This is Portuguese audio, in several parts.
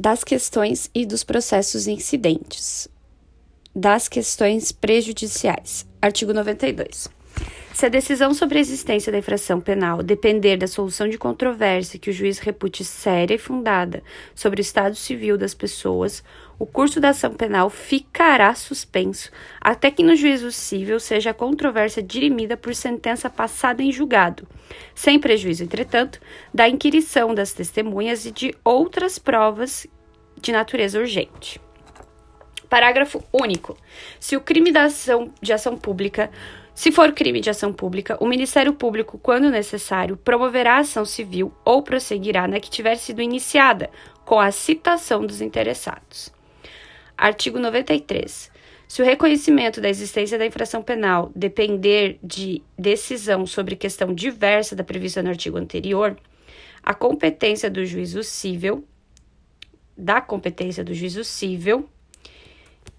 das questões e dos processos incidentes, das questões prejudiciais. Artigo 92. Se a decisão sobre a existência da infração penal depender da solução de controvérsia que o juiz repute séria e fundada sobre o estado civil das pessoas, o curso da ação penal ficará suspenso até que no juízo civil seja a controvérsia dirimida por sentença passada em julgado, sem prejuízo, entretanto, da inquirição das testemunhas e de outras provas de natureza urgente. Parágrafo único. Se o crime da ação, de ação pública se for crime de ação pública, o Ministério Público, quando necessário, promoverá ação civil ou prosseguirá na que tiver sido iniciada, com a citação dos interessados. Artigo 93. Se o reconhecimento da existência da infração penal depender de decisão sobre questão diversa da prevista no artigo anterior, a competência do juízo civil, da competência do juízo civil,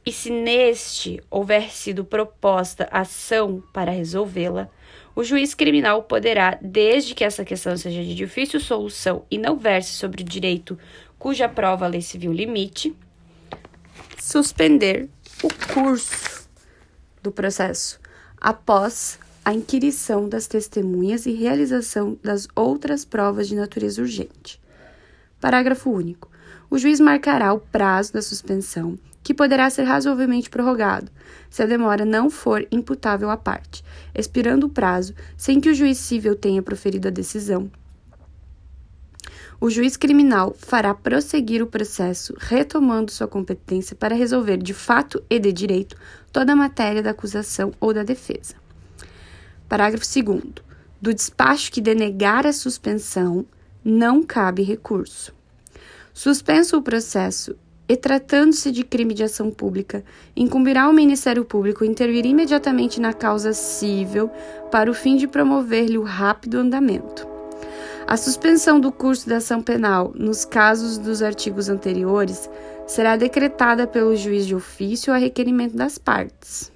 e se neste houver sido proposta ação para resolvê-la, o juiz criminal poderá, desde que essa questão seja de difícil solução e não verse sobre o direito cuja prova a lei civil limite, suspender o curso do processo após a inquirição das testemunhas e realização das outras provas de natureza urgente. Parágrafo único. O juiz marcará o prazo da suspensão que poderá ser razoavelmente prorrogado, se a demora não for imputável à parte, expirando o prazo sem que o juiz civil tenha proferido a decisão. O juiz criminal fará prosseguir o processo, retomando sua competência para resolver de fato e de direito toda a matéria da acusação ou da defesa. Parágrafo 2. Do despacho que denegar a suspensão, não cabe recurso. Suspenso o processo e tratando-se de crime de ação pública, incumbirá ao Ministério Público intervir imediatamente na causa civil para o fim de promover-lhe o rápido andamento. A suspensão do curso da ação penal, nos casos dos artigos anteriores, será decretada pelo juiz de ofício a requerimento das partes.